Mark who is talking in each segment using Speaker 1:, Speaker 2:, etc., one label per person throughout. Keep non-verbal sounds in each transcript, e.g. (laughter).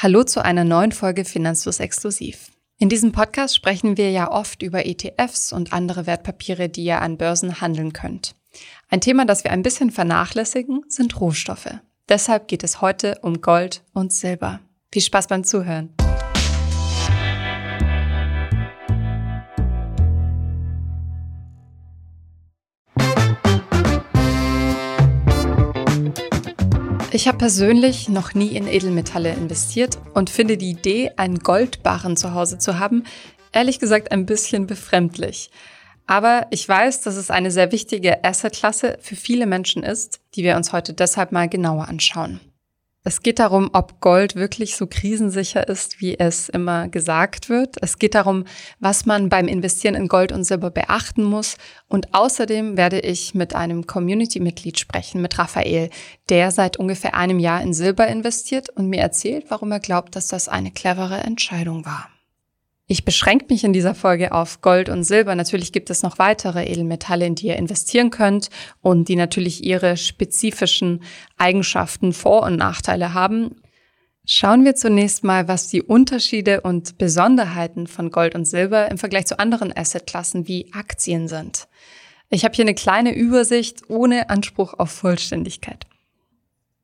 Speaker 1: Hallo zu einer neuen Folge Finanzlos Exklusiv. In diesem Podcast sprechen wir ja oft über ETFs und andere Wertpapiere, die ihr an Börsen handeln könnt. Ein Thema, das wir ein bisschen vernachlässigen, sind Rohstoffe. Deshalb geht es heute um Gold und Silber. Viel Spaß beim Zuhören. Ich habe persönlich noch nie in Edelmetalle investiert und finde die Idee, einen Goldbarren zu Hause zu haben, ehrlich gesagt ein bisschen befremdlich. Aber ich weiß, dass es eine sehr wichtige Assetklasse für viele Menschen ist, die wir uns heute deshalb mal genauer anschauen. Es geht darum, ob Gold wirklich so krisensicher ist, wie es immer gesagt wird. Es geht darum, was man beim Investieren in Gold und Silber beachten muss. Und außerdem werde ich mit einem Community-Mitglied sprechen, mit Raphael, der seit ungefähr einem Jahr in Silber investiert und mir erzählt, warum er glaubt, dass das eine clevere Entscheidung war. Ich beschränke mich in dieser Folge auf Gold und Silber. Natürlich gibt es noch weitere Edelmetalle, in die ihr investieren könnt und die natürlich ihre spezifischen Eigenschaften, Vor- und Nachteile haben. Schauen wir zunächst mal, was die Unterschiede und Besonderheiten von Gold und Silber im Vergleich zu anderen Assetklassen wie Aktien sind. Ich habe hier eine kleine Übersicht ohne Anspruch auf Vollständigkeit.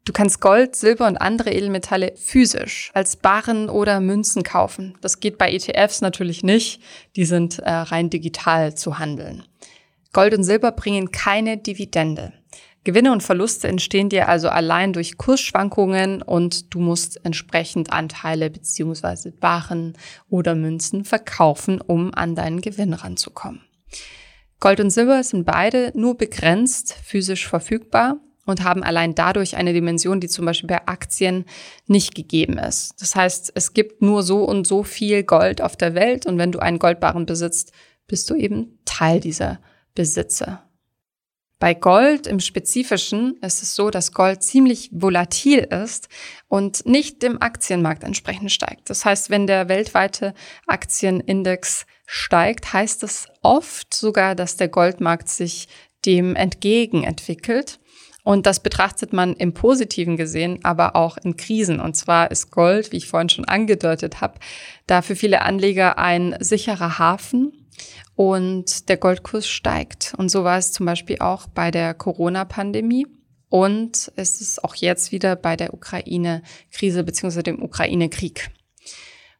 Speaker 1: Du kannst Gold, Silber und andere Edelmetalle physisch als Barren oder Münzen kaufen. Das geht bei ETFs natürlich nicht. Die sind äh, rein digital zu handeln. Gold und Silber bringen keine Dividende. Gewinne und Verluste entstehen dir also allein durch Kursschwankungen und du musst entsprechend Anteile beziehungsweise Barren oder Münzen verkaufen, um an deinen Gewinn ranzukommen. Gold und Silber sind beide nur begrenzt physisch verfügbar und haben allein dadurch eine Dimension, die zum Beispiel bei Aktien nicht gegeben ist. Das heißt, es gibt nur so und so viel Gold auf der Welt und wenn du einen Goldbarren besitzt, bist du eben Teil dieser Besitze. Bei Gold im Spezifischen ist es so, dass Gold ziemlich volatil ist und nicht dem Aktienmarkt entsprechend steigt. Das heißt, wenn der weltweite Aktienindex steigt, heißt es oft sogar, dass der Goldmarkt sich dem entgegen entwickelt. Und das betrachtet man im Positiven gesehen, aber auch in Krisen. Und zwar ist Gold, wie ich vorhin schon angedeutet habe, da für viele Anleger ein sicherer Hafen. Und der Goldkurs steigt. Und so war es zum Beispiel auch bei der Corona-Pandemie. Und es ist auch jetzt wieder bei der Ukraine-Krise bzw. dem Ukraine-Krieg.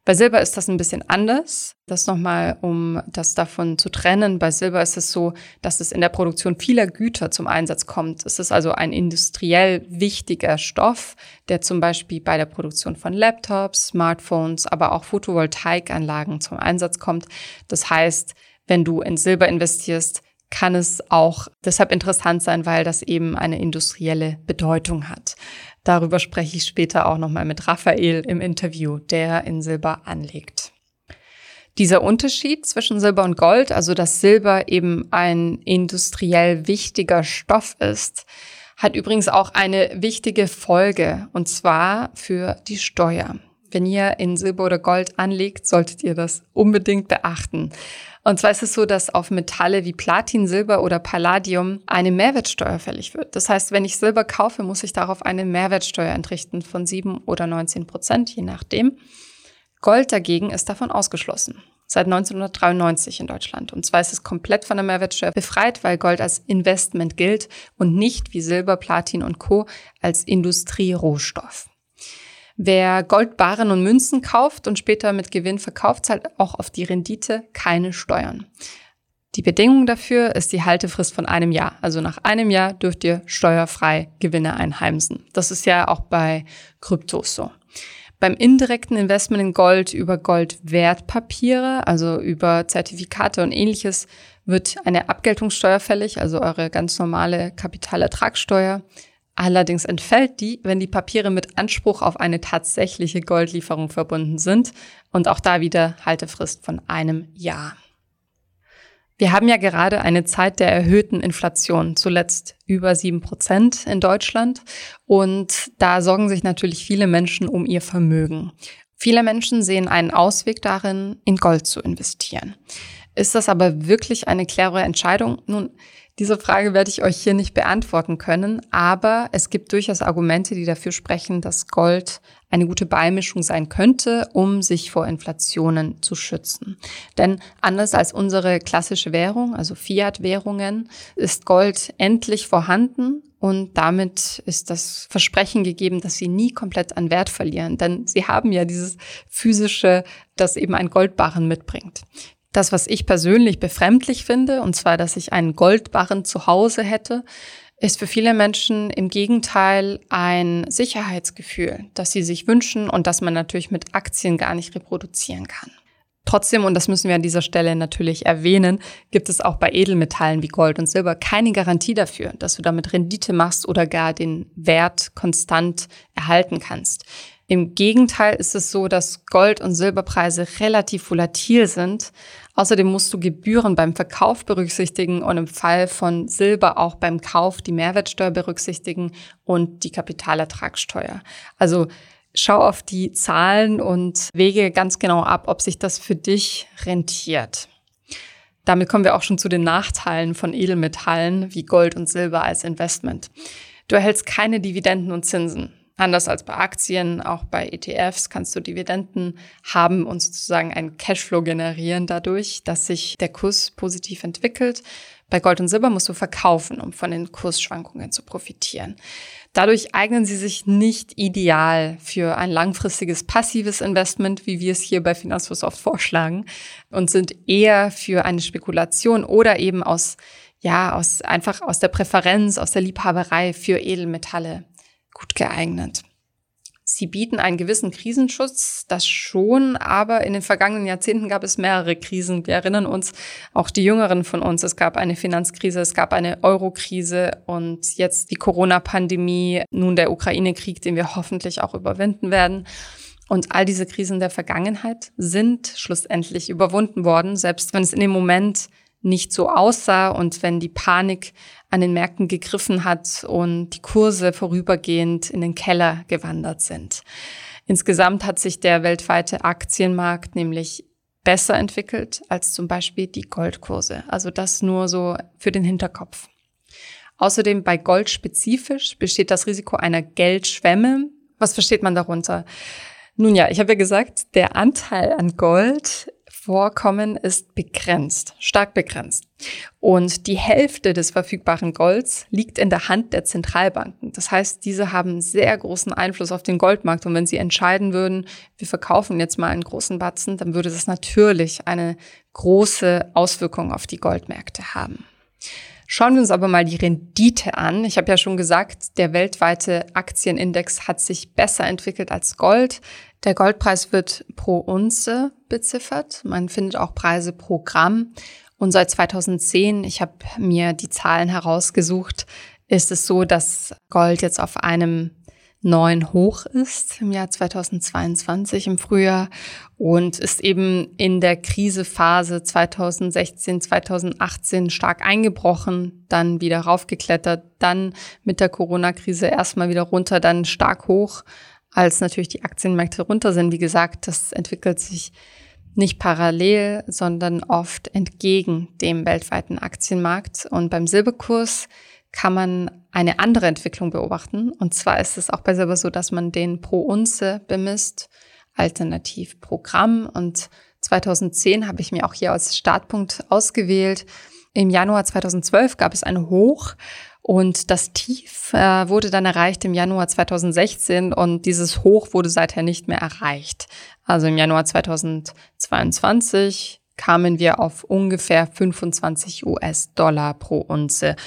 Speaker 1: Bei Silber ist das ein bisschen anders. Das nochmal, um das davon zu trennen. Bei Silber ist es so, dass es in der Produktion vieler Güter zum Einsatz kommt. Es ist also ein industriell wichtiger Stoff, der zum Beispiel bei der Produktion von Laptops, Smartphones, aber auch Photovoltaikanlagen zum Einsatz kommt. Das heißt, wenn du in Silber investierst, kann es auch deshalb interessant sein, weil das eben eine industrielle Bedeutung hat. Darüber spreche ich später auch nochmal mit Raphael im Interview, der in Silber anlegt. Dieser Unterschied zwischen Silber und Gold, also dass Silber eben ein industriell wichtiger Stoff ist, hat übrigens auch eine wichtige Folge, und zwar für die Steuer. Wenn ihr in Silber oder Gold anlegt, solltet ihr das unbedingt beachten. Und zwar ist es so, dass auf Metalle wie Platin, Silber oder Palladium eine Mehrwertsteuer fällig wird. Das heißt, wenn ich Silber kaufe, muss ich darauf eine Mehrwertsteuer entrichten von 7 oder 19 Prozent, je nachdem. Gold dagegen ist davon ausgeschlossen. Seit 1993 in Deutschland. Und zwar ist es komplett von der Mehrwertsteuer befreit, weil Gold als Investment gilt und nicht wie Silber, Platin und Co. als Industrierohstoff. Wer Goldbarren und Münzen kauft und später mit Gewinn verkauft, zahlt auch auf die Rendite keine Steuern. Die Bedingung dafür ist die Haltefrist von einem Jahr. Also nach einem Jahr dürft ihr steuerfrei Gewinne einheimsen. Das ist ja auch bei Kryptos so. Beim indirekten Investment in Gold über Goldwertpapiere, also über Zertifikate und ähnliches, wird eine Abgeltungssteuer fällig, also eure ganz normale Kapitalertragssteuer. Allerdings entfällt die, wenn die Papiere mit Anspruch auf eine tatsächliche Goldlieferung verbunden sind und auch da wieder Haltefrist von einem Jahr. Wir haben ja gerade eine Zeit der erhöhten Inflation, zuletzt über sieben Prozent in Deutschland. Und da sorgen sich natürlich viele Menschen um ihr Vermögen. Viele Menschen sehen einen Ausweg darin, in Gold zu investieren. Ist das aber wirklich eine clevere Entscheidung? Nun, diese Frage werde ich euch hier nicht beantworten können, aber es gibt durchaus Argumente, die dafür sprechen, dass Gold eine gute Beimischung sein könnte, um sich vor Inflationen zu schützen. Denn anders als unsere klassische Währung, also Fiat-Währungen, ist Gold endlich vorhanden und damit ist das Versprechen gegeben, dass sie nie komplett an Wert verlieren. Denn sie haben ja dieses physische, das eben ein Goldbarren mitbringt. Das, was ich persönlich befremdlich finde, und zwar, dass ich einen Goldbarren zu Hause hätte, ist für viele Menschen im Gegenteil ein Sicherheitsgefühl, das sie sich wünschen und das man natürlich mit Aktien gar nicht reproduzieren kann. Trotzdem, und das müssen wir an dieser Stelle natürlich erwähnen, gibt es auch bei Edelmetallen wie Gold und Silber keine Garantie dafür, dass du damit Rendite machst oder gar den Wert konstant erhalten kannst. Im Gegenteil ist es so, dass Gold- und Silberpreise relativ volatil sind. Außerdem musst du Gebühren beim Verkauf berücksichtigen und im Fall von Silber auch beim Kauf die Mehrwertsteuer berücksichtigen und die Kapitalertragssteuer. Also schau auf die Zahlen und wege ganz genau ab, ob sich das für dich rentiert. Damit kommen wir auch schon zu den Nachteilen von Edelmetallen wie Gold und Silber als Investment. Du erhältst keine Dividenden und Zinsen. Anders als bei Aktien, auch bei ETFs kannst du Dividenden haben und sozusagen einen Cashflow generieren dadurch, dass sich der Kurs positiv entwickelt. Bei Gold und Silber musst du verkaufen, um von den Kursschwankungen zu profitieren. Dadurch eignen sie sich nicht ideal für ein langfristiges passives Investment, wie wir es hier bei Finanzfluss oft vorschlagen, und sind eher für eine Spekulation oder eben aus, ja, aus, einfach aus der Präferenz, aus der Liebhaberei für Edelmetalle gut geeignet. Sie bieten einen gewissen Krisenschutz, das schon, aber in den vergangenen Jahrzehnten gab es mehrere Krisen. Wir erinnern uns, auch die Jüngeren von uns, es gab eine Finanzkrise, es gab eine Eurokrise und jetzt die Corona-Pandemie, nun der Ukraine-Krieg, den wir hoffentlich auch überwinden werden. Und all diese Krisen der Vergangenheit sind schlussendlich überwunden worden, selbst wenn es in dem Moment nicht so aussah und wenn die Panik an den Märkten gegriffen hat und die Kurse vorübergehend in den Keller gewandert sind. Insgesamt hat sich der weltweite Aktienmarkt nämlich besser entwickelt als zum Beispiel die Goldkurse. Also das nur so für den Hinterkopf. Außerdem bei Gold spezifisch besteht das Risiko einer Geldschwemme. Was versteht man darunter? Nun ja, ich habe ja gesagt, der Anteil an Gold Vorkommen ist begrenzt, stark begrenzt. Und die Hälfte des verfügbaren Golds liegt in der Hand der Zentralbanken. Das heißt, diese haben sehr großen Einfluss auf den Goldmarkt. Und wenn sie entscheiden würden, wir verkaufen jetzt mal einen großen Batzen, dann würde das natürlich eine große Auswirkung auf die Goldmärkte haben. Schauen wir uns aber mal die Rendite an. Ich habe ja schon gesagt, der weltweite Aktienindex hat sich besser entwickelt als Gold. Der Goldpreis wird pro Unze beziffert. Man findet auch Preise pro Gramm. Und seit 2010, ich habe mir die Zahlen herausgesucht, ist es so, dass Gold jetzt auf einem neuen Hoch ist im Jahr 2022 im Frühjahr und ist eben in der Krisephase 2016, 2018 stark eingebrochen, dann wieder raufgeklettert, dann mit der Corona-Krise erstmal wieder runter, dann stark hoch als natürlich die Aktienmärkte runter sind. Wie gesagt, das entwickelt sich nicht parallel, sondern oft entgegen dem weltweiten Aktienmarkt. Und beim Silberkurs kann man eine andere Entwicklung beobachten. Und zwar ist es auch bei Silber so, dass man den pro Unze bemisst, alternativ pro Gramm. Und 2010 habe ich mir auch hier als Startpunkt ausgewählt. Im Januar 2012 gab es ein Hoch und das Tief äh, wurde dann erreicht im Januar 2016 und dieses Hoch wurde seither nicht mehr erreicht. Also im Januar 2022 kamen wir auf ungefähr 25 US-Dollar pro Unze.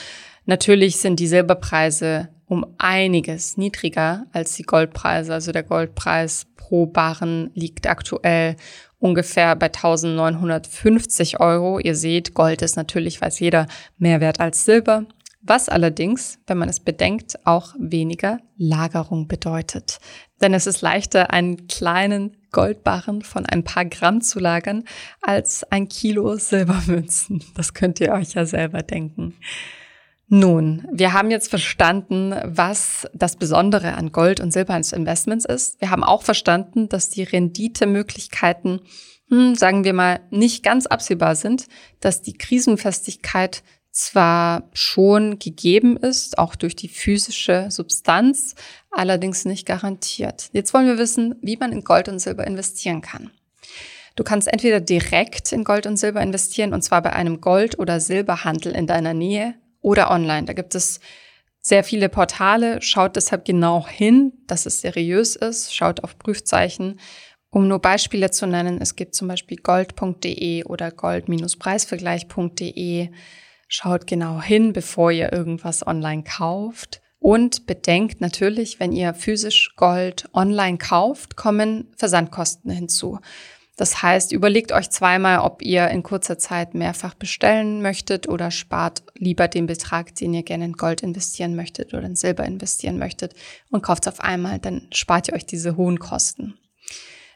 Speaker 1: Natürlich sind die Silberpreise um einiges niedriger als die Goldpreise. Also der Goldpreis pro Barren liegt aktuell ungefähr bei 1950 Euro. Ihr seht, Gold ist natürlich, weiß jeder, mehr wert als Silber was allerdings, wenn man es bedenkt, auch weniger Lagerung bedeutet. Denn es ist leichter, einen kleinen Goldbarren von ein paar Gramm zu lagern, als ein Kilo Silbermünzen. Das könnt ihr euch ja selber denken. Nun, wir haben jetzt verstanden, was das Besondere an Gold und Silber als Investments ist. Wir haben auch verstanden, dass die Renditemöglichkeiten, hm, sagen wir mal, nicht ganz absehbar sind, dass die Krisenfestigkeit zwar schon gegeben ist, auch durch die physische Substanz, allerdings nicht garantiert. Jetzt wollen wir wissen, wie man in Gold und Silber investieren kann. Du kannst entweder direkt in Gold und Silber investieren, und zwar bei einem Gold- oder Silberhandel in deiner Nähe oder online. Da gibt es sehr viele Portale. Schaut deshalb genau hin, dass es seriös ist. Schaut auf Prüfzeichen. Um nur Beispiele zu nennen, es gibt zum Beispiel gold.de oder gold-preisvergleich.de. Schaut genau hin, bevor ihr irgendwas online kauft. Und bedenkt natürlich, wenn ihr physisch Gold online kauft, kommen Versandkosten hinzu. Das heißt, überlegt euch zweimal, ob ihr in kurzer Zeit mehrfach bestellen möchtet oder spart lieber den Betrag, den ihr gerne in Gold investieren möchtet oder in Silber investieren möchtet und kauft es auf einmal, dann spart ihr euch diese hohen Kosten.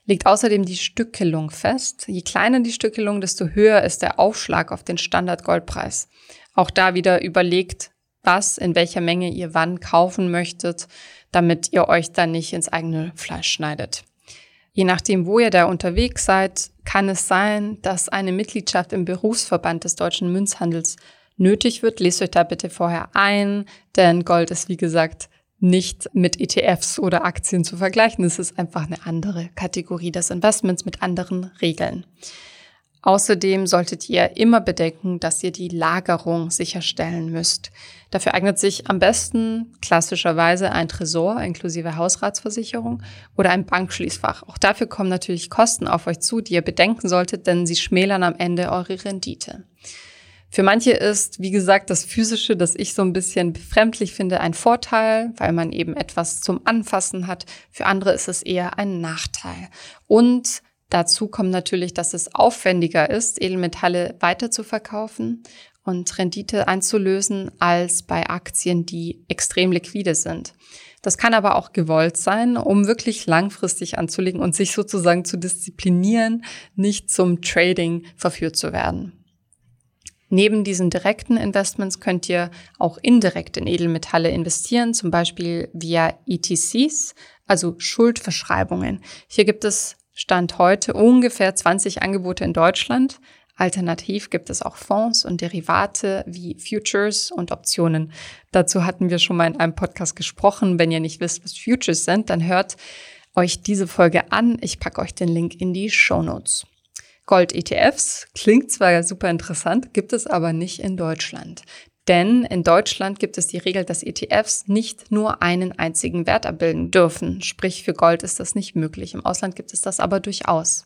Speaker 1: Legt außerdem die Stückelung fest. Je kleiner die Stückelung, desto höher ist der Aufschlag auf den Standard-Goldpreis. Auch da wieder überlegt, was, in welcher Menge ihr wann kaufen möchtet, damit ihr euch dann nicht ins eigene Fleisch schneidet. Je nachdem, wo ihr da unterwegs seid, kann es sein, dass eine Mitgliedschaft im Berufsverband des deutschen Münzhandels nötig wird. Lest euch da bitte vorher ein, denn Gold ist, wie gesagt, nicht mit ETFs oder Aktien zu vergleichen. Es ist einfach eine andere Kategorie des Investments mit anderen Regeln. Außerdem solltet ihr immer bedenken, dass ihr die Lagerung sicherstellen müsst. Dafür eignet sich am besten klassischerweise ein Tresor inklusive Hausratsversicherung oder ein Bankschließfach. Auch dafür kommen natürlich Kosten auf euch zu, die ihr bedenken solltet, denn sie schmälern am Ende eure Rendite. Für manche ist, wie gesagt, das Physische, das ich so ein bisschen befremdlich finde, ein Vorteil, weil man eben etwas zum Anfassen hat. Für andere ist es eher ein Nachteil. Und Dazu kommt natürlich, dass es aufwendiger ist, Edelmetalle weiter zu verkaufen und Rendite einzulösen als bei Aktien, die extrem liquide sind. Das kann aber auch gewollt sein, um wirklich langfristig anzulegen und sich sozusagen zu disziplinieren, nicht zum Trading verführt zu werden. Neben diesen direkten Investments könnt ihr auch indirekt in Edelmetalle investieren, zum Beispiel via ETCs, also Schuldverschreibungen. Hier gibt es Stand heute ungefähr 20 Angebote in Deutschland. Alternativ gibt es auch Fonds und Derivate wie Futures und Optionen. Dazu hatten wir schon mal in einem Podcast gesprochen. Wenn ihr nicht wisst, was Futures sind, dann hört euch diese Folge an. Ich packe euch den Link in die Show Notes. Gold-ETFs klingt zwar super interessant, gibt es aber nicht in Deutschland. Denn in Deutschland gibt es die Regel, dass ETFs nicht nur einen einzigen Wert abbilden dürfen. Sprich, für Gold ist das nicht möglich. Im Ausland gibt es das aber durchaus.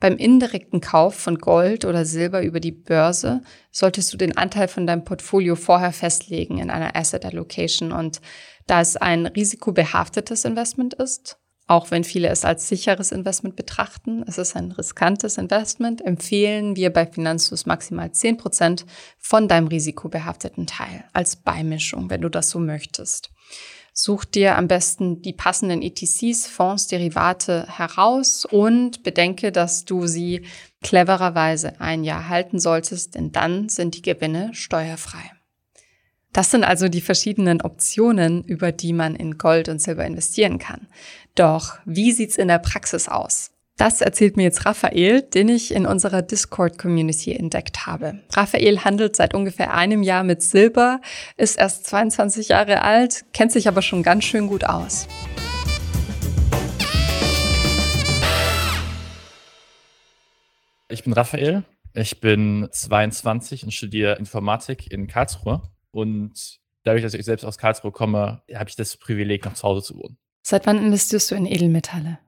Speaker 1: Beim indirekten Kauf von Gold oder Silber über die Börse solltest du den Anteil von deinem Portfolio vorher festlegen in einer Asset Allocation. Und da es ein risikobehaftetes Investment ist, auch wenn viele es als sicheres Investment betrachten, es ist ein riskantes Investment, empfehlen wir bei Finanzfluss maximal 10% von deinem risikobehafteten Teil als Beimischung, wenn du das so möchtest. Such dir am besten die passenden ETCs, Fonds, Derivate heraus und bedenke, dass du sie clevererweise ein Jahr halten solltest, denn dann sind die Gewinne steuerfrei. Das sind also die verschiedenen Optionen, über die man in Gold und Silber investieren kann. Doch wie sieht's in der Praxis aus? Das erzählt mir jetzt Raphael, den ich in unserer Discord-Community entdeckt habe. Raphael handelt seit ungefähr einem Jahr mit Silber, ist erst 22 Jahre alt, kennt sich aber schon ganz schön gut aus.
Speaker 2: Ich bin Raphael, ich bin 22 und studiere Informatik in Karlsruhe. Und dadurch, dass ich selbst aus Karlsruhe komme, habe ich das Privileg, noch zu Hause zu wohnen.
Speaker 1: Seit wann investierst du in Edelmetalle?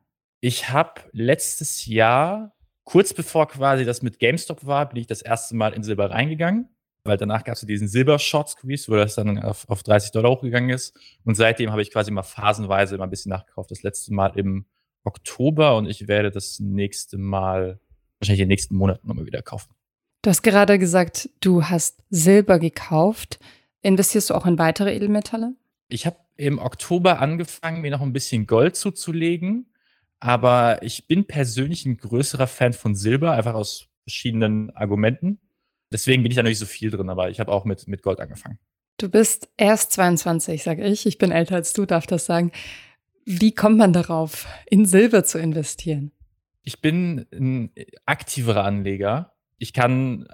Speaker 2: Ich habe letztes Jahr, kurz bevor quasi das mit GameStop war, bin ich das erste Mal in Silber reingegangen. Weil danach gab es diesen Silber-Short-Squeeze, wo das dann auf, auf 30 Dollar hochgegangen ist. Und seitdem habe ich quasi mal phasenweise immer ein bisschen nachgekauft. Das letzte Mal im Oktober und ich werde das nächste Mal, wahrscheinlich in den nächsten Monaten nochmal wieder kaufen.
Speaker 1: Du hast gerade gesagt, du hast Silber gekauft. Investierst du auch in weitere Edelmetalle?
Speaker 2: Ich habe im Oktober angefangen, mir noch ein bisschen Gold zuzulegen. Aber ich bin persönlich ein größerer Fan von Silber, einfach aus verschiedenen Argumenten. Deswegen bin ich da nicht so viel drin, aber ich habe auch mit, mit Gold angefangen.
Speaker 1: Du bist erst 22, sage ich. Ich bin älter als du, darf das sagen. Wie kommt man darauf, in Silber zu investieren?
Speaker 2: Ich bin ein aktiverer Anleger. Ich kann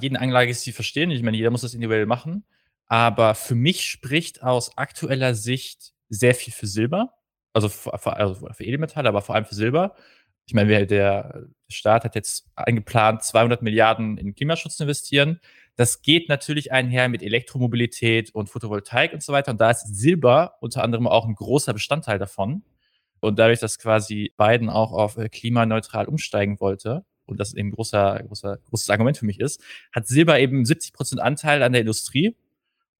Speaker 2: jeden Anlagestil verstehen. Ich meine, jeder muss das individuell machen. Aber für mich spricht aus aktueller Sicht sehr viel für Silber. Also für, also für Edelmetalle, aber vor allem für Silber. Ich meine, der Staat hat jetzt eingeplant, 200 Milliarden in Klimaschutz zu investieren. Das geht natürlich einher mit Elektromobilität und Photovoltaik und so weiter. Und da ist Silber unter anderem auch ein großer Bestandteil davon. Und dadurch, dass quasi Biden auch auf äh, klimaneutral umsteigen wollte, und das eben großer, großer, großes Argument für mich ist, hat Silber eben 70 Prozent Anteil an der Industrie.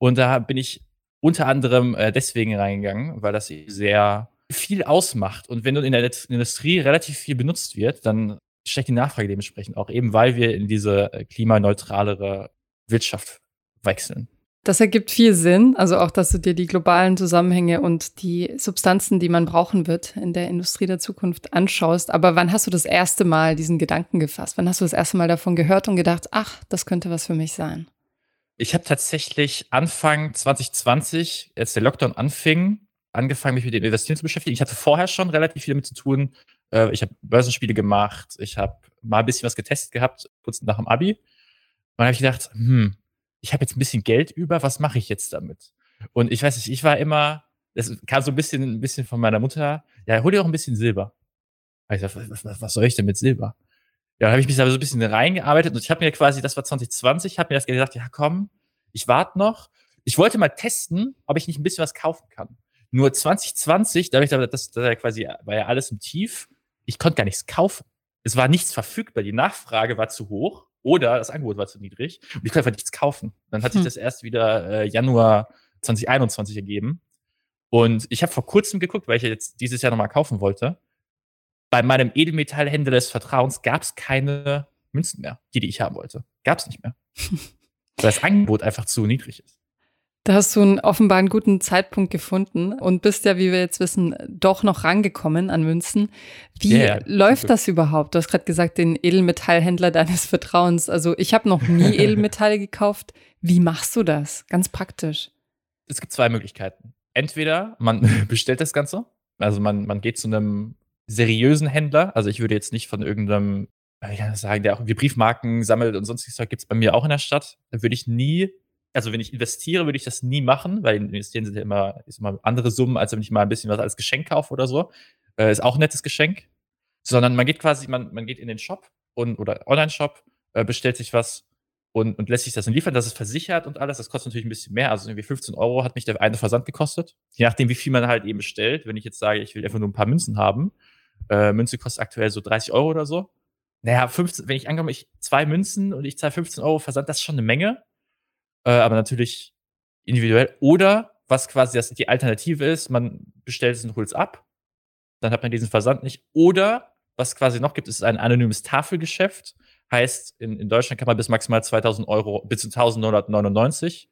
Speaker 2: Und da bin ich unter anderem äh, deswegen reingegangen, weil das sehr viel ausmacht. Und wenn du in der Industrie relativ viel benutzt wird, dann steigt die Nachfrage dementsprechend auch, eben weil wir in diese äh, klimaneutralere Wirtschaft wechseln.
Speaker 1: Das ergibt viel Sinn, also auch, dass du dir die globalen Zusammenhänge und die Substanzen, die man brauchen wird in der Industrie der Zukunft anschaust. Aber wann hast du das erste Mal diesen Gedanken gefasst? Wann hast du das erste Mal davon gehört und gedacht, ach, das könnte was für mich sein?
Speaker 2: Ich habe tatsächlich Anfang 2020, als der Lockdown anfing, angefangen, mich mit dem Investieren zu beschäftigen. Ich hatte vorher schon relativ viel damit zu tun. Äh, ich habe Börsenspiele gemacht, ich habe mal ein bisschen was getestet gehabt, kurz nach dem Abi. Und dann habe ich gedacht, hm, ich habe jetzt ein bisschen Geld über, was mache ich jetzt damit? Und ich weiß nicht, ich war immer, das kam so ein bisschen, ein bisschen von meiner Mutter, ja, hol dir auch ein bisschen Silber. Ich dachte, was, was soll ich denn mit Silber? Ja, dann habe ich mich da so ein bisschen reingearbeitet und ich habe mir quasi, das war 2020, habe mir das gesagt, ja komm, ich warte noch. Ich wollte mal testen, ob ich nicht ein bisschen was kaufen kann. Nur 2020, dadurch, dass das, das quasi war ja alles im Tief, ich konnte gar nichts kaufen. Es war nichts verfügbar, die Nachfrage war zu hoch oder das Angebot war zu niedrig und ich konnte einfach nichts kaufen. Dann hat hm. sich das erst wieder äh, Januar 2021 ergeben. Und ich habe vor kurzem geguckt, weil ich jetzt dieses Jahr nochmal kaufen wollte. Bei meinem Edelmetallhändler des Vertrauens gab es keine Münzen mehr, die, die ich haben wollte. Gab es nicht mehr. (laughs) weil das Angebot einfach zu niedrig ist.
Speaker 1: Da hast du einen offenbar einen guten Zeitpunkt gefunden und bist ja, wie wir jetzt wissen, doch noch rangekommen an Münzen. Wie yeah, läuft das überhaupt? Du hast gerade gesagt, den Edelmetallhändler deines Vertrauens. Also ich habe noch nie (laughs) Edelmetalle gekauft. Wie machst du das? Ganz praktisch.
Speaker 2: Es gibt zwei Möglichkeiten. Entweder man (laughs) bestellt das Ganze, also man, man geht zu einem seriösen Händler. Also ich würde jetzt nicht von irgendeinem, ich kann sagen, der auch irgendwie Briefmarken sammelt und sonstiges gibt es bei mir auch in der Stadt. Da würde ich nie also wenn ich investiere, würde ich das nie machen, weil investieren sind ja immer, ist immer andere Summen, als wenn ich mal ein bisschen was als Geschenk kaufe oder so. Äh, ist auch ein nettes Geschenk. Sondern man geht quasi, man, man geht in den Shop und, oder Online-Shop, äh, bestellt sich was und, und lässt sich das dann liefern. Das ist versichert und alles. Das kostet natürlich ein bisschen mehr. Also irgendwie 15 Euro hat mich der eine Versand gekostet. Je nachdem, wie viel man halt eben bestellt. Wenn ich jetzt sage, ich will einfach nur ein paar Münzen haben, äh, Münze kostet aktuell so 30 Euro oder so. Naja, 15, wenn ich ankomme, ich zwei Münzen und ich zahle 15 Euro Versand, das ist schon eine Menge äh, aber natürlich individuell. Oder was quasi das, die Alternative ist, man bestellt es und holt es ab, dann hat man diesen Versand nicht. Oder was quasi noch gibt, ist ein anonymes Tafelgeschäft. Heißt, in, in Deutschland kann man bis maximal 2000 Euro, bis zu 1999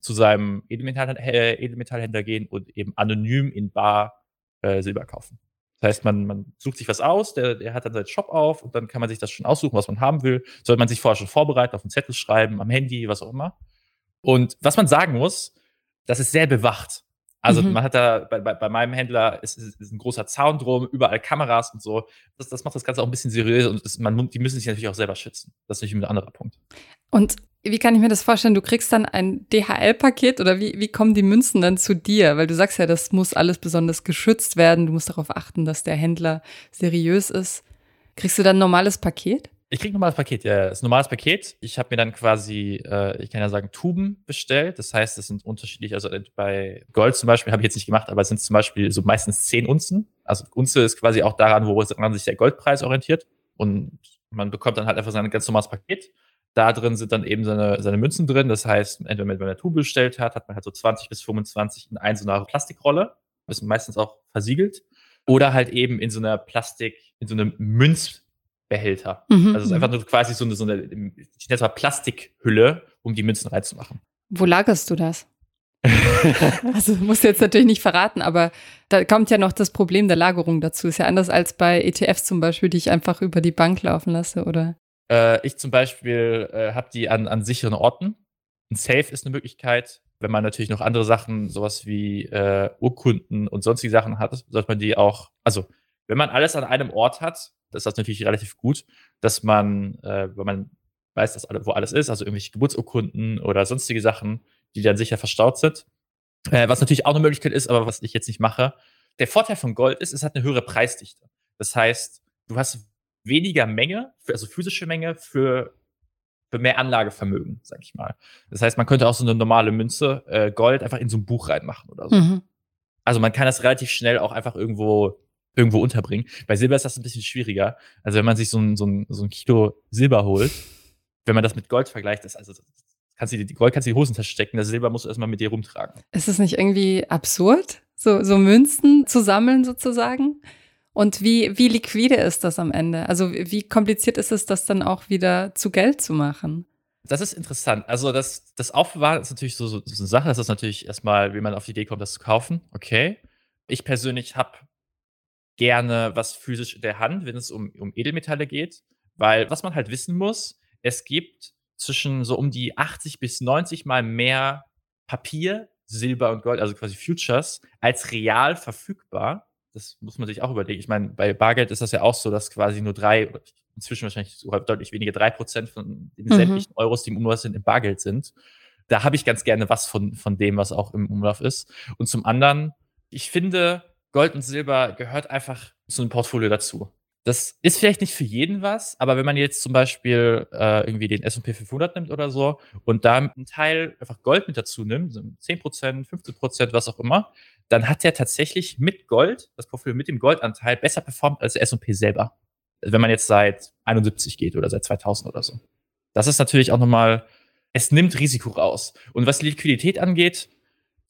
Speaker 2: zu seinem Edelmetallhändler, äh, Edelmetallhändler gehen und eben anonym in Bar äh, Silber kaufen. Das heißt, man, man sucht sich was aus, der, der hat dann seinen Shop auf und dann kann man sich das schon aussuchen, was man haben will. Sollte man sich vorher schon vorbereiten, auf einen Zettel schreiben, am Handy, was auch immer. Und was man sagen muss, das ist sehr bewacht. Also mhm. man hat da bei, bei, bei meinem Händler ist, ist, ist, ein großer Zaun drum, überall Kameras und so. Das, das macht das Ganze auch ein bisschen seriös und das, man, die müssen sich natürlich auch selber schützen. Das ist natürlich ein anderer Punkt.
Speaker 1: Und wie kann ich mir das vorstellen? Du kriegst dann ein DHL-Paket oder wie, wie kommen die Münzen dann zu dir? Weil du sagst ja, das muss alles besonders geschützt werden. Du musst darauf achten, dass der Händler seriös ist. Kriegst du dann ein normales Paket?
Speaker 2: Ich krieg ein normales Paket, ja. Das ist ein normales Paket. Ich habe mir dann quasi, äh, ich kann ja sagen, Tuben bestellt. Das heißt, es sind unterschiedlich, also bei Gold zum Beispiel habe ich jetzt nicht gemacht, aber es sind zum Beispiel so meistens 10 Unzen. Also Unze ist quasi auch daran, woran sich der Goldpreis orientiert. Und man bekommt dann halt einfach sein ganz normales Paket. Da drin sind dann eben seine, seine Münzen drin. Das heißt, entweder wenn man eine Tube bestellt hat, hat man halt so 20 bis 25 in ein so eine Plastikrolle. Das ist meistens auch versiegelt. Oder halt eben in so einer Plastik, in so einem Münz, Behälter. Mhm. Also es ist einfach mhm. nur quasi so eine, so eine ich nenne es mal Plastikhülle, um die Münzen reinzumachen.
Speaker 1: Wo lagerst du das? (laughs) also musst du jetzt natürlich nicht verraten, aber da kommt ja noch das Problem der Lagerung dazu. Ist ja anders als bei ETFs zum Beispiel, die ich einfach über die Bank laufen lasse, oder?
Speaker 2: Äh, ich zum Beispiel äh, habe die an, an sicheren Orten. Ein Safe ist eine Möglichkeit. Wenn man natürlich noch andere Sachen, sowas wie äh, Urkunden und sonstige Sachen hat, sollte man die auch, also wenn man alles an einem Ort hat, ist das natürlich relativ gut, dass man, äh, wenn man weiß, dass alle, wo alles ist, also irgendwelche Geburtsurkunden oder sonstige Sachen, die dann sicher verstaut sind. Äh, was natürlich auch eine Möglichkeit ist, aber was ich jetzt nicht mache. Der Vorteil von Gold ist, es hat eine höhere Preisdichte. Das heißt, du hast weniger Menge, also physische Menge für, für mehr Anlagevermögen, sag ich mal. Das heißt, man könnte auch so eine normale Münze äh, Gold einfach in so ein Buch reinmachen oder so. Mhm. Also man kann das relativ schnell auch einfach irgendwo irgendwo unterbringen. Bei Silber ist das ein bisschen schwieriger. Also wenn man sich so ein, so ein, so ein Kilo Silber holt, wenn man das mit Gold vergleicht, ist also kannst du die Gold kannst du in die Hosentasche stecken, das Silber musst du erstmal mit dir rumtragen.
Speaker 1: Ist es nicht irgendwie absurd, so, so Münzen zu sammeln sozusagen? Und wie, wie liquide ist das am Ende? Also wie kompliziert ist es, das dann auch wieder zu Geld zu machen?
Speaker 2: Das ist interessant. Also das, das Aufbewahren ist natürlich so, so, so eine Sache. Das ist natürlich erstmal, wie man auf die Idee kommt, das zu kaufen. Okay. Ich persönlich habe gerne was physisch in der Hand, wenn es um, um Edelmetalle geht. Weil was man halt wissen muss, es gibt zwischen so um die 80 bis 90 mal mehr Papier, Silber und Gold, also quasi Futures, als real verfügbar das muss man sich auch überlegen. Ich meine, bei Bargeld ist das ja auch so, dass quasi nur drei, inzwischen wahrscheinlich sogar deutlich weniger, drei Prozent von den mhm. sämtlichen Euros, die im Umlauf sind, im Bargeld sind. Da habe ich ganz gerne was von, von dem, was auch im Umlauf ist. Und zum anderen, ich finde, Gold und Silber gehört einfach zu einem Portfolio dazu. Das ist vielleicht nicht für jeden was, aber wenn man jetzt zum Beispiel äh, irgendwie den S&P 500 nimmt oder so und da einen Teil einfach Gold mit dazu nimmt, so 10%, 15%, was auch immer, dann hat der tatsächlich mit Gold, das Portfolio mit dem Goldanteil, besser performt als der S&P selber. Wenn man jetzt seit 71 geht oder seit 2000 oder so. Das ist natürlich auch nochmal, es nimmt Risiko raus. Und was die Liquidität angeht,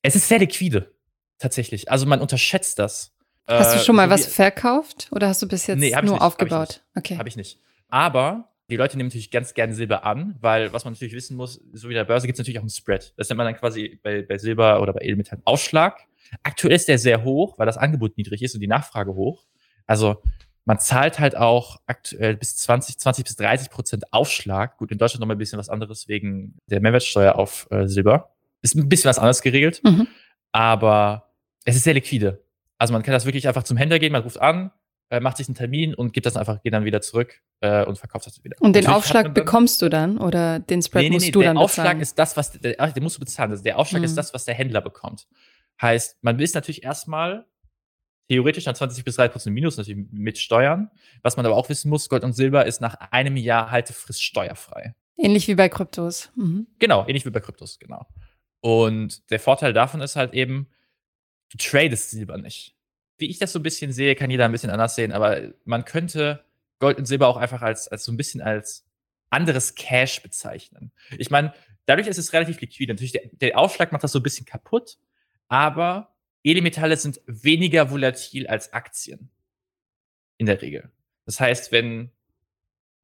Speaker 2: es ist sehr liquide. Tatsächlich. Also man unterschätzt das.
Speaker 1: Hast du schon mal so was verkauft oder hast du bis jetzt nee, nur nicht, aufgebaut?
Speaker 2: Hab okay. Habe ich nicht. Aber die Leute nehmen natürlich ganz gerne Silber an, weil was man natürlich wissen muss, so wie der Börse gibt es natürlich auch einen Spread. Das nennt man dann quasi bei, bei Silber oder bei Edelmetallen Ausschlag. Aktuell ist der sehr hoch, weil das Angebot niedrig ist und die Nachfrage hoch. Also man zahlt halt auch aktuell bis 20, 20 bis 30 Prozent Aufschlag. Gut, in Deutschland nochmal ein bisschen was anderes wegen der Mehrwertsteuer auf äh, Silber. Ist ein bisschen was anderes geregelt, mhm. aber es ist sehr liquide. Also man kann das wirklich einfach zum Händler gehen, man ruft an, äh, macht sich einen Termin und gibt das einfach, geht dann wieder zurück äh, und verkauft das wieder.
Speaker 1: Und den Natürlich Aufschlag bekommst du dann oder den Spread nee, nee, musst nee, du dann
Speaker 2: bezahlen? Aufschlag ist das, was, der, den musst du bezahlen. Also der Aufschlag mhm. ist das, was der Händler bekommt. Heißt, man ist natürlich erstmal theoretisch nach 20 bis 30 Prozent Minus natürlich mit Steuern. Was man aber auch wissen muss, Gold und Silber ist nach einem Jahr Haltefrist steuerfrei.
Speaker 1: Ähnlich wie bei Kryptos.
Speaker 2: Mhm. Genau, ähnlich wie bei Kryptos, genau. Und der Vorteil davon ist halt eben, du tradest Silber nicht. Wie ich das so ein bisschen sehe, kann jeder ein bisschen anders sehen, aber man könnte Gold und Silber auch einfach als, als so ein bisschen als anderes Cash bezeichnen. Ich meine, dadurch ist es relativ liquide. Natürlich, der, der Aufschlag macht das so ein bisschen kaputt, aber Edelmetalle sind weniger volatil als Aktien. In der Regel. Das heißt, wenn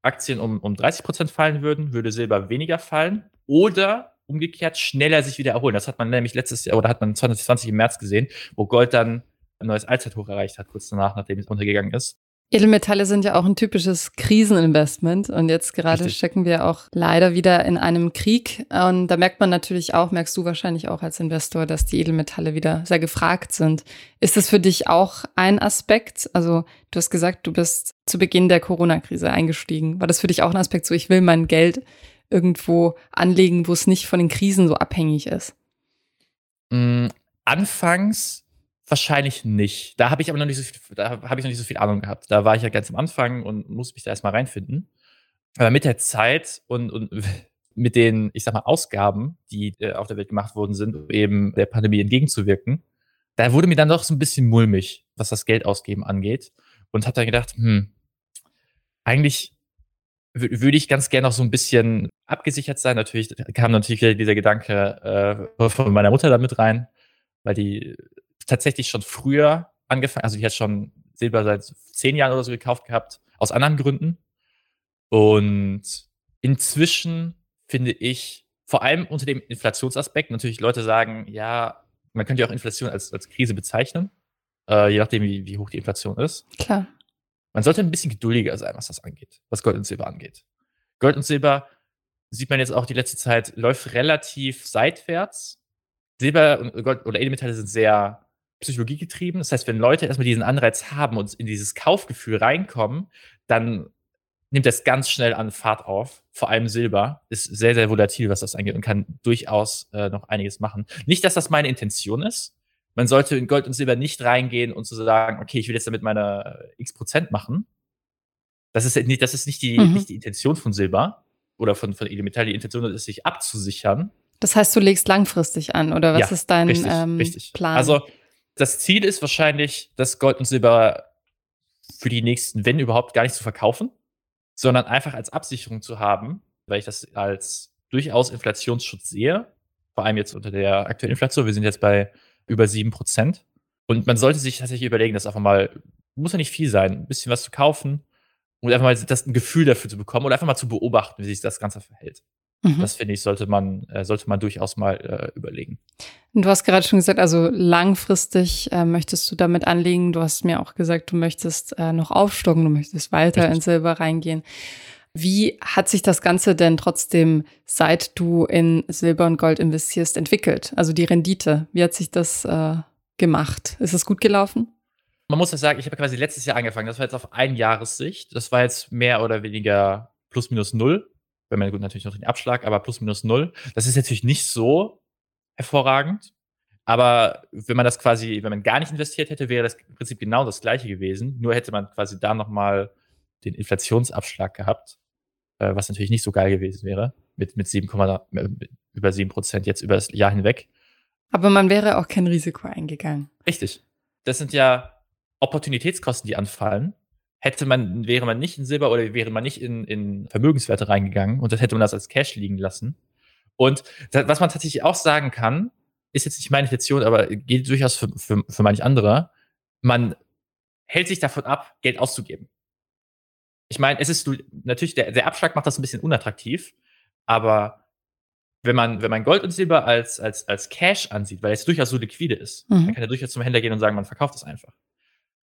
Speaker 2: Aktien um, um 30% fallen würden, würde Silber weniger fallen oder umgekehrt schneller sich wieder erholen. Das hat man nämlich letztes Jahr oder hat man 2020 im März gesehen, wo Gold dann ein neues Allzeithoch erreicht hat, kurz danach, nachdem es untergegangen ist.
Speaker 1: Edelmetalle sind ja auch ein typisches Kriseninvestment und jetzt gerade Richtig. stecken wir auch leider wieder in einem Krieg und da merkt man natürlich auch, merkst du wahrscheinlich auch als Investor, dass die Edelmetalle wieder sehr gefragt sind. Ist das für dich auch ein Aspekt? Also du hast gesagt, du bist zu Beginn der Corona-Krise eingestiegen. War das für dich auch ein Aspekt, so ich will mein Geld irgendwo anlegen, wo es nicht von den Krisen so abhängig ist?
Speaker 2: Mm, anfangs Wahrscheinlich nicht. Da habe ich aber noch nicht so viel, da habe ich noch nicht so viel Ahnung gehabt. Da war ich ja ganz am Anfang und musste mich da erstmal reinfinden. Aber mit der Zeit und, und (laughs) mit den, ich sag mal, Ausgaben, die äh, auf der Welt gemacht worden sind, um eben der Pandemie entgegenzuwirken, da wurde mir dann doch so ein bisschen mulmig, was das Geld ausgeben angeht. Und habe dann gedacht, hm, eigentlich würde ich ganz gerne noch so ein bisschen abgesichert sein. Natürlich kam natürlich dieser Gedanke äh, von meiner Mutter da mit rein, weil die tatsächlich schon früher angefangen, also ich hätte schon Silber seit zehn Jahren oder so gekauft gehabt, aus anderen Gründen. Und inzwischen finde ich, vor allem unter dem Inflationsaspekt, natürlich Leute sagen, ja, man könnte ja auch Inflation als, als Krise bezeichnen, äh, je nachdem, wie, wie hoch die Inflation ist.
Speaker 1: Klar.
Speaker 2: Man sollte ein bisschen geduldiger sein, was das angeht, was Gold und Silber angeht. Gold und Silber sieht man jetzt auch die letzte Zeit, läuft relativ seitwärts. Silber und Gold oder Edelmetalle sind sehr Psychologie getrieben. Das heißt, wenn Leute erstmal diesen Anreiz haben und in dieses Kaufgefühl reinkommen, dann nimmt das ganz schnell an Fahrt auf. Vor allem Silber ist sehr, sehr volatil, was das angeht und kann durchaus äh, noch einiges machen. Nicht, dass das meine Intention ist. Man sollte in Gold und Silber nicht reingehen und zu so sagen, okay, ich will jetzt damit meine äh, x Prozent machen. Das ist nicht, das ist nicht die, mhm. nicht die Intention von Silber oder von, von Edelmetall. Die Intention ist, sich abzusichern.
Speaker 1: Das heißt, du legst langfristig an, oder was ja, ist dein richtig, ähm, richtig. Plan?
Speaker 2: Also, das Ziel ist wahrscheinlich, das Gold und Silber für die nächsten, wenn überhaupt, gar nicht zu verkaufen, sondern einfach als Absicherung zu haben, weil ich das als durchaus Inflationsschutz sehe. Vor allem jetzt unter der aktuellen Inflation. Wir sind jetzt bei über sieben Prozent. Und man sollte sich tatsächlich überlegen, das einfach mal, muss ja nicht viel sein, ein bisschen was zu kaufen und einfach mal das ein Gefühl dafür zu bekommen oder einfach mal zu beobachten, wie sich das Ganze verhält. Mhm. Das finde ich, sollte man, äh, sollte man durchaus mal äh, überlegen.
Speaker 1: Und du hast gerade schon gesagt, also langfristig äh, möchtest du damit anlegen. Du hast mir auch gesagt, du möchtest äh, noch aufstocken, du möchtest weiter Richtig. in Silber reingehen. Wie hat sich das Ganze denn trotzdem, seit du in Silber und Gold investierst, entwickelt? Also die Rendite, wie hat sich das äh, gemacht? Ist es gut gelaufen?
Speaker 2: Man muss ja sagen, ich habe quasi letztes Jahr angefangen. Das war jetzt auf ein Jahressicht. Das war jetzt mehr oder weniger plus minus null wenn man gut natürlich noch den Abschlag, aber plus minus null. Das ist natürlich nicht so hervorragend. Aber wenn man das quasi, wenn man gar nicht investiert hätte, wäre das im Prinzip genau das gleiche gewesen. Nur hätte man quasi da nochmal den Inflationsabschlag gehabt, äh, was natürlich nicht so geil gewesen wäre. Mit, mit 7, äh, über 7 Prozent jetzt über das Jahr hinweg.
Speaker 1: Aber man wäre auch kein Risiko eingegangen.
Speaker 2: Richtig. Das sind ja Opportunitätskosten, die anfallen hätte man, wäre man nicht in Silber oder wäre man nicht in, in Vermögenswerte reingegangen und das hätte man das als Cash liegen lassen. Und das, was man tatsächlich auch sagen kann, ist jetzt nicht meine Intention, aber geht durchaus für, für, für manch andere, man hält sich davon ab, Geld auszugeben. Ich meine, es ist natürlich, der, der Abschlag macht das ein bisschen unattraktiv, aber wenn man, wenn man Gold und Silber als, als, als Cash ansieht, weil es durchaus so liquide ist, mhm. dann kann er durchaus zum Händler gehen und sagen, man verkauft es einfach.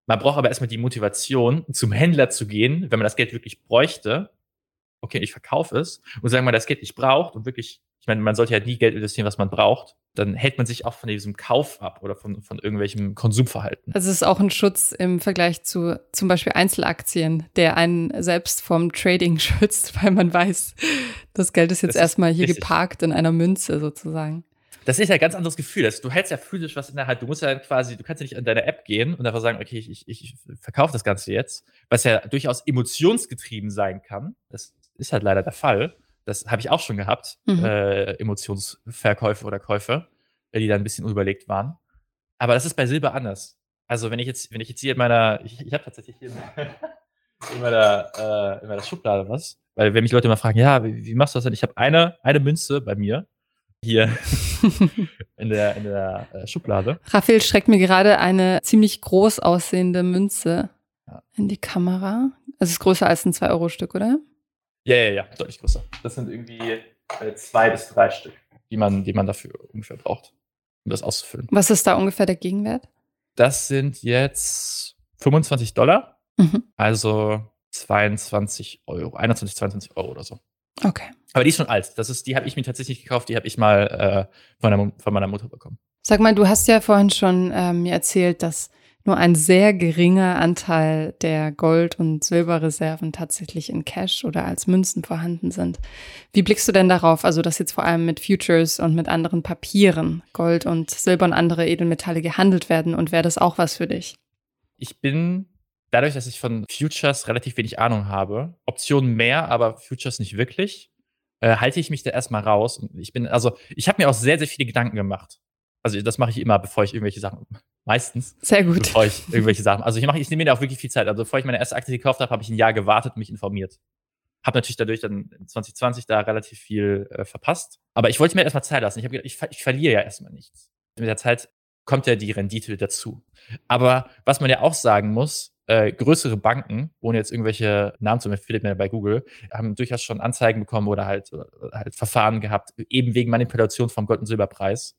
Speaker 2: Man braucht aber erstmal die Motivation, zum Händler zu gehen, wenn man das Geld wirklich bräuchte. Okay, ich verkaufe es und sagen wir, das Geld nicht braucht und wirklich, ich meine, man sollte ja nie Geld investieren, was man braucht. Dann hält man sich auch von diesem Kauf ab oder von, von irgendwelchem Konsumverhalten.
Speaker 1: Also es ist auch ein Schutz im Vergleich zu zum Beispiel Einzelaktien, der einen selbst vom Trading schützt, (laughs) weil man weiß, das Geld ist jetzt das erstmal hier richtig. geparkt in einer Münze sozusagen
Speaker 2: das ist ja ein ganz anderes Gefühl. Das, du hältst ja physisch was in der Hand. Du musst ja quasi, du kannst ja nicht an deine App gehen und einfach sagen, okay, ich, ich, ich verkaufe das Ganze jetzt, was ja durchaus emotionsgetrieben sein kann. Das ist halt leider der Fall. Das habe ich auch schon gehabt, mhm. äh, Emotionsverkäufe oder Käufe, die dann ein bisschen unüberlegt waren. Aber das ist bei Silber anders. Also wenn ich jetzt, wenn ich jetzt hier in meiner, ich, ich habe tatsächlich hier in meiner, (laughs) äh, in meiner Schublade was, weil wenn mich Leute immer fragen, ja, wie, wie machst du das denn? Ich habe eine, eine Münze bei mir, hier (laughs) in der, in der äh, Schublade.
Speaker 1: Raphael schreckt mir gerade eine ziemlich groß aussehende Münze ja. in die Kamera. Es ist größer als ein 2-Euro-Stück, oder?
Speaker 2: Ja, ja, ja, deutlich größer. Das sind irgendwie äh, zwei bis drei Stück, die man, die man dafür ungefähr braucht, um das auszufüllen.
Speaker 1: Was ist da ungefähr der Gegenwert?
Speaker 2: Das sind jetzt 25 Dollar, mhm. also 22 Euro, 21, 22 Euro oder so.
Speaker 1: Okay.
Speaker 2: Aber die ist schon alt. Das ist, die habe ich mir tatsächlich gekauft, die habe ich mal äh, von, der, von, meiner Mutter bekommen.
Speaker 1: Sag mal, du hast ja vorhin schon ähm, mir erzählt, dass nur ein sehr geringer Anteil der Gold- und Silberreserven tatsächlich in Cash oder als Münzen vorhanden sind. Wie blickst du denn darauf? Also, dass jetzt vor allem mit Futures und mit anderen Papieren Gold und Silber und andere Edelmetalle gehandelt werden und wäre das auch was für dich?
Speaker 2: Ich bin dadurch, dass ich von Futures relativ wenig Ahnung habe, Optionen mehr, aber Futures nicht wirklich, äh, halte ich mich da erstmal raus. Und ich bin, also, ich habe mir auch sehr, sehr viele Gedanken gemacht. Also, das mache ich immer, bevor ich irgendwelche Sachen, meistens.
Speaker 1: Sehr gut.
Speaker 2: Bevor ich (laughs) irgendwelche Sachen, also ich mache, ich nehme mir da auch wirklich viel Zeit. Also, bevor ich meine erste Aktie gekauft habe, habe ich ein Jahr gewartet und mich informiert. Habe natürlich dadurch dann 2020 da relativ viel äh, verpasst. Aber ich wollte mir erstmal Zeit lassen. Ich habe gedacht, ich, ich verliere ja erstmal nichts. Mit der Zeit kommt ja die Rendite dazu. Aber was man ja auch sagen muss, äh, größere Banken, ohne jetzt irgendwelche Namen zu findet man bei Google, haben durchaus schon Anzeigen bekommen oder halt, oder halt Verfahren gehabt, eben wegen Manipulation vom Gold- und Silberpreis,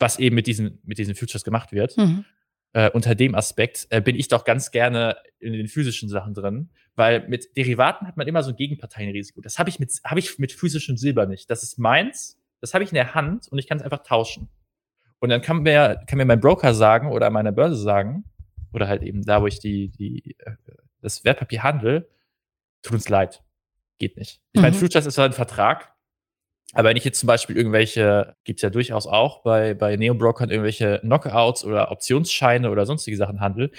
Speaker 2: was eben mit diesen, mit diesen Futures gemacht wird. Mhm. Äh, unter dem Aspekt äh, bin ich doch ganz gerne in den physischen Sachen drin, weil mit Derivaten hat man immer so ein Gegenparteienrisiko. Das habe ich mit, habe ich mit physischem Silber nicht. Das ist meins, das habe ich in der Hand und ich kann es einfach tauschen. Und dann kann mir, kann mir mein Broker sagen oder meine Börse sagen, oder halt eben da, wo ich die, die, äh, das Wertpapier handle, tut uns leid. Geht nicht. Ich meine,
Speaker 1: Mhm.
Speaker 2: Futures ist zwar ein Vertrag, aber wenn ich jetzt zum Beispiel irgendwelche, gibt's ja durchaus auch bei, bei Neo-Brokern irgendwelche Knockouts oder Optionsscheine oder sonstige Sachen handel,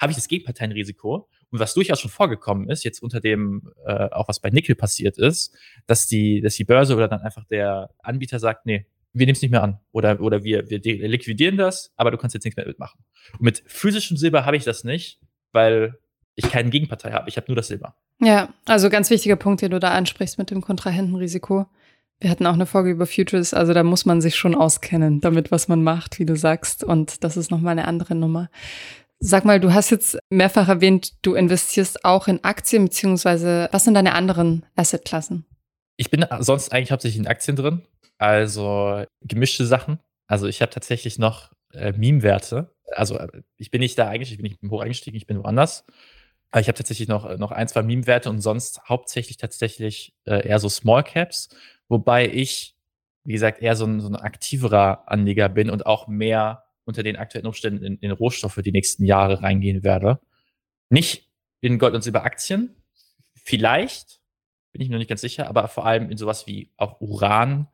Speaker 2: habe ich das Gegenparteienrisiko. Und was durchaus schon vorgekommen ist, jetzt unter dem, äh, auch was bei Nickel passiert ist, dass die, dass die Börse oder dann einfach der Anbieter sagt, nee, wir nehmen es nicht mehr an. Oder, oder wir, wir liquidieren das, aber du kannst jetzt nichts mehr mitmachen. Und mit physischem Silber habe ich das nicht, weil ich keine Gegenpartei habe. Ich habe nur das Silber.
Speaker 1: Ja, also ganz wichtiger Punkt, den du da ansprichst mit dem Kontrahentenrisiko. Wir hatten auch eine Folge über Futures, also da muss man sich schon auskennen damit, was man macht, wie du sagst. Und das ist nochmal eine andere Nummer. Sag mal, du hast jetzt mehrfach erwähnt, du investierst auch in Aktien, beziehungsweise was sind deine anderen Assetklassen?
Speaker 2: Ich bin sonst eigentlich hauptsächlich in Aktien drin, also gemischte Sachen. Also ich habe tatsächlich noch äh, Meme-Werte. Also äh, ich bin nicht da eigentlich, ich bin nicht hoch eingestiegen, ich bin woanders. Aber ich habe tatsächlich noch, noch ein, zwei Meme-Werte und sonst hauptsächlich tatsächlich äh, eher so Small Caps, wobei ich, wie gesagt, eher so ein, so ein aktiverer Anleger bin und auch mehr unter den aktuellen Umständen in, in Rohstoffe die nächsten Jahre reingehen werde. Nicht in Gold- und Silberaktien, vielleicht, bin ich mir noch nicht ganz sicher, aber vor allem in sowas wie auch Uran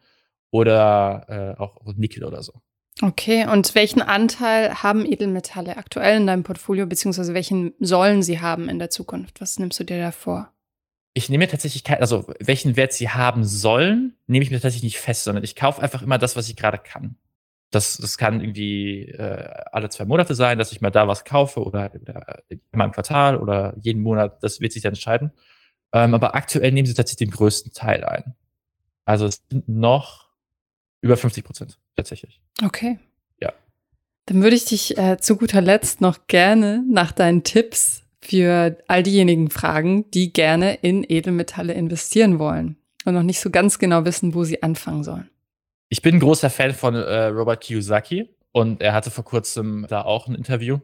Speaker 2: oder äh, auch Nickel oder so.
Speaker 1: Okay, und welchen Anteil haben Edelmetalle aktuell in deinem Portfolio, beziehungsweise welchen sollen sie haben in der Zukunft? Was nimmst du dir da vor?
Speaker 2: Ich nehme mir tatsächlich kein, also welchen Wert sie haben sollen, nehme ich mir tatsächlich nicht fest, sondern ich kaufe einfach immer das, was ich gerade kann. Das, das kann irgendwie äh, alle zwei Monate sein, dass ich mal da was kaufe oder, oder immer im Quartal oder jeden Monat. Das wird sich dann entscheiden. Ähm, aber aktuell nehmen sie tatsächlich den größten Teil ein. Also es sind noch über 50 Prozent tatsächlich.
Speaker 1: Okay.
Speaker 2: Ja.
Speaker 1: Dann würde ich dich äh, zu guter Letzt noch gerne nach deinen Tipps für all diejenigen fragen, die gerne in Edelmetalle investieren wollen und noch nicht so ganz genau wissen, wo sie anfangen sollen.
Speaker 2: Ich bin ein großer Fan von äh, Robert Kiyosaki und er hatte vor kurzem da auch ein Interview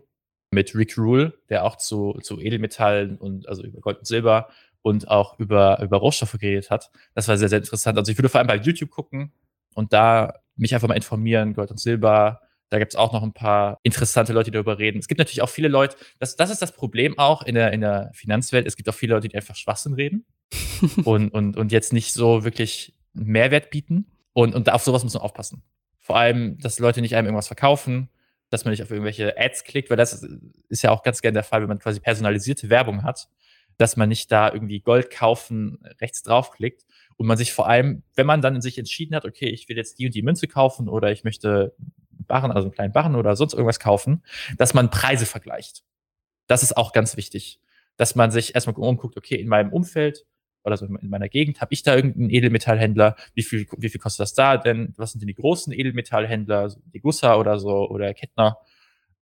Speaker 2: mit Rick Rule, der auch zu, zu Edelmetallen und also über Gold und Silber und auch über, über Rohstoffe geredet hat. Das war sehr, sehr interessant. Also ich würde vor allem bei YouTube gucken und da mich einfach mal informieren, Gold und Silber. Da gibt es auch noch ein paar interessante Leute, die darüber reden. Es gibt natürlich auch viele Leute, das, das ist das Problem auch in der, in der Finanzwelt. Es gibt auch viele Leute, die einfach Schwachsinn reden (laughs) und, und, und jetzt nicht so wirklich Mehrwert bieten. Und, und auf sowas muss man aufpassen. Vor allem, dass Leute nicht einem irgendwas verkaufen, dass man nicht auf irgendwelche Ads klickt, weil das ist ja auch ganz gerne der Fall, wenn man quasi personalisierte Werbung hat, dass man nicht da irgendwie Gold kaufen rechts draufklickt und man sich vor allem, wenn man dann sich entschieden hat, okay, ich will jetzt die und die Münze kaufen oder ich möchte Barren, also einen kleinen Barren oder sonst irgendwas kaufen, dass man Preise vergleicht. Das ist auch ganz wichtig, dass man sich erstmal umguckt, okay, in meinem Umfeld oder so in meiner Gegend, habe ich da irgendeinen Edelmetallhändler? Wie viel, wie viel kostet das da denn? Was sind denn die großen Edelmetallhändler, die Gussa oder so oder Kettner?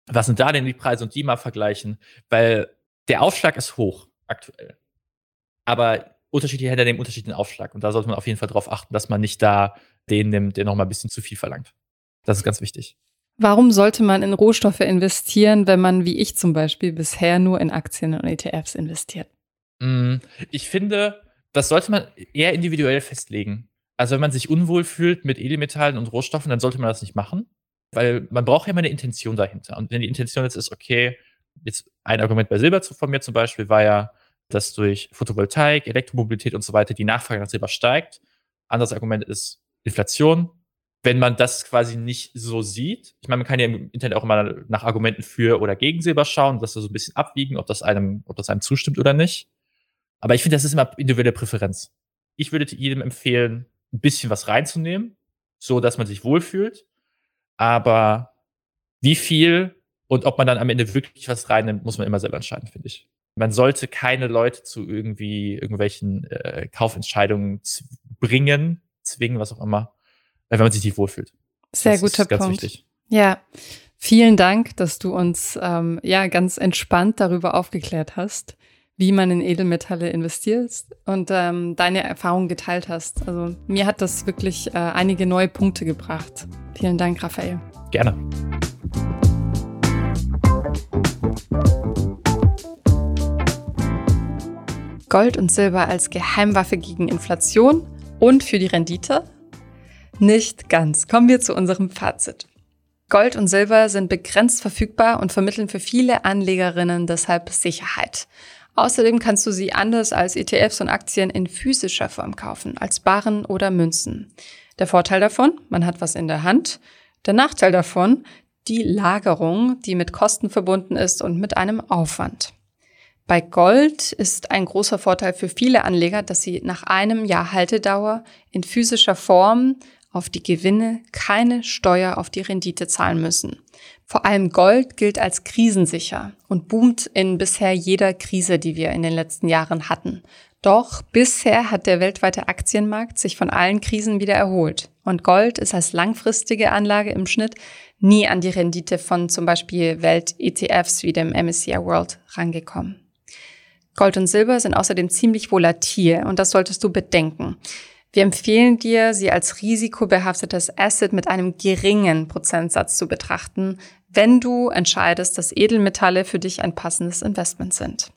Speaker 2: Was sind da denn die Preise und die mal vergleichen? Weil der Aufschlag ist hoch aktuell. Aber unterschiedliche Händler nehmen unterschiedlichen Aufschlag und da sollte man auf jeden Fall darauf achten, dass man nicht da den nimmt, der noch mal ein bisschen zu viel verlangt. Das ist ganz wichtig.
Speaker 1: Warum sollte man in Rohstoffe investieren, wenn man, wie ich zum Beispiel, bisher nur in Aktien und ETFs investiert?
Speaker 2: Mm, Ich finde, das sollte man eher individuell festlegen. Also wenn man sich unwohl fühlt mit Edelmetallen und Rohstoffen, dann sollte man das nicht machen, weil man braucht ja immer eine Intention dahinter. Und wenn die Intention jetzt ist, okay, jetzt ein Argument bei Silber zu- von mir zum Beispiel war ja, dass durch Photovoltaik, Elektromobilität und so weiter die Nachfrage nach Silber steigt. Anderes Argument ist Inflation. Wenn man das quasi nicht so sieht, ich meine, man kann ja im Internet auch immer nach Argumenten für oder gegen Silber schauen, das so ein bisschen abwiegen, ob das einem, ob das einem zustimmt oder nicht. Aber ich finde, das ist immer individuelle Präferenz. Ich würde jedem empfehlen, ein bisschen was reinzunehmen, so dass man sich wohlfühlt. Aber wie viel und ob man dann am Ende wirklich was reinnimmt, muss man immer selber entscheiden, finde ich. Man sollte keine Leute zu irgendwie irgendwelchen äh, Kaufentscheidungen bringen, zwingen, was auch immer, wenn man sich nicht wohlfühlt.
Speaker 1: Sehr
Speaker 2: das
Speaker 1: guter
Speaker 2: ist ganz
Speaker 1: Punkt.
Speaker 2: wichtig.
Speaker 1: Ja, vielen Dank, dass du uns ähm, ja ganz entspannt darüber aufgeklärt hast, wie man in Edelmetalle investiert und ähm, deine Erfahrungen geteilt hast. Also mir hat das wirklich äh, einige neue Punkte gebracht. Vielen Dank, Raphael.
Speaker 2: Gerne.
Speaker 1: Gold und Silber als Geheimwaffe gegen Inflation und für die Rendite? Nicht ganz. Kommen wir zu unserem Fazit. Gold und Silber sind begrenzt verfügbar und vermitteln für viele Anlegerinnen deshalb Sicherheit. Außerdem kannst du sie anders als ETFs und Aktien in physischer Form kaufen, als Barren oder Münzen. Der Vorteil davon, man hat was in der Hand. Der Nachteil davon, die Lagerung, die mit Kosten verbunden ist und mit einem Aufwand. Bei Gold ist ein großer Vorteil für viele Anleger, dass sie nach einem Jahr Haltedauer in physischer Form auf die Gewinne keine Steuer auf die Rendite zahlen müssen. Vor allem Gold gilt als krisensicher und boomt in bisher jeder Krise, die wir in den letzten Jahren hatten. Doch bisher hat der weltweite Aktienmarkt sich von allen Krisen wieder erholt. Und Gold ist als langfristige Anlage im Schnitt nie an die Rendite von zum Beispiel Welt-ETFs wie dem MSCI World rangekommen. Gold und Silber sind außerdem ziemlich volatil und das solltest du bedenken. Wir empfehlen dir, sie als risikobehaftetes Asset mit einem geringen Prozentsatz zu betrachten, wenn du entscheidest, dass Edelmetalle für dich ein passendes Investment sind.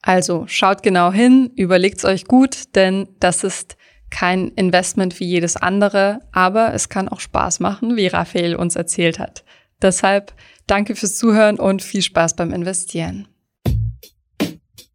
Speaker 1: Also schaut genau hin, überlegt's euch gut, denn das ist kein Investment wie jedes andere, aber es kann auch Spaß machen, wie Raphael uns erzählt hat. Deshalb danke fürs Zuhören und viel Spaß beim Investieren.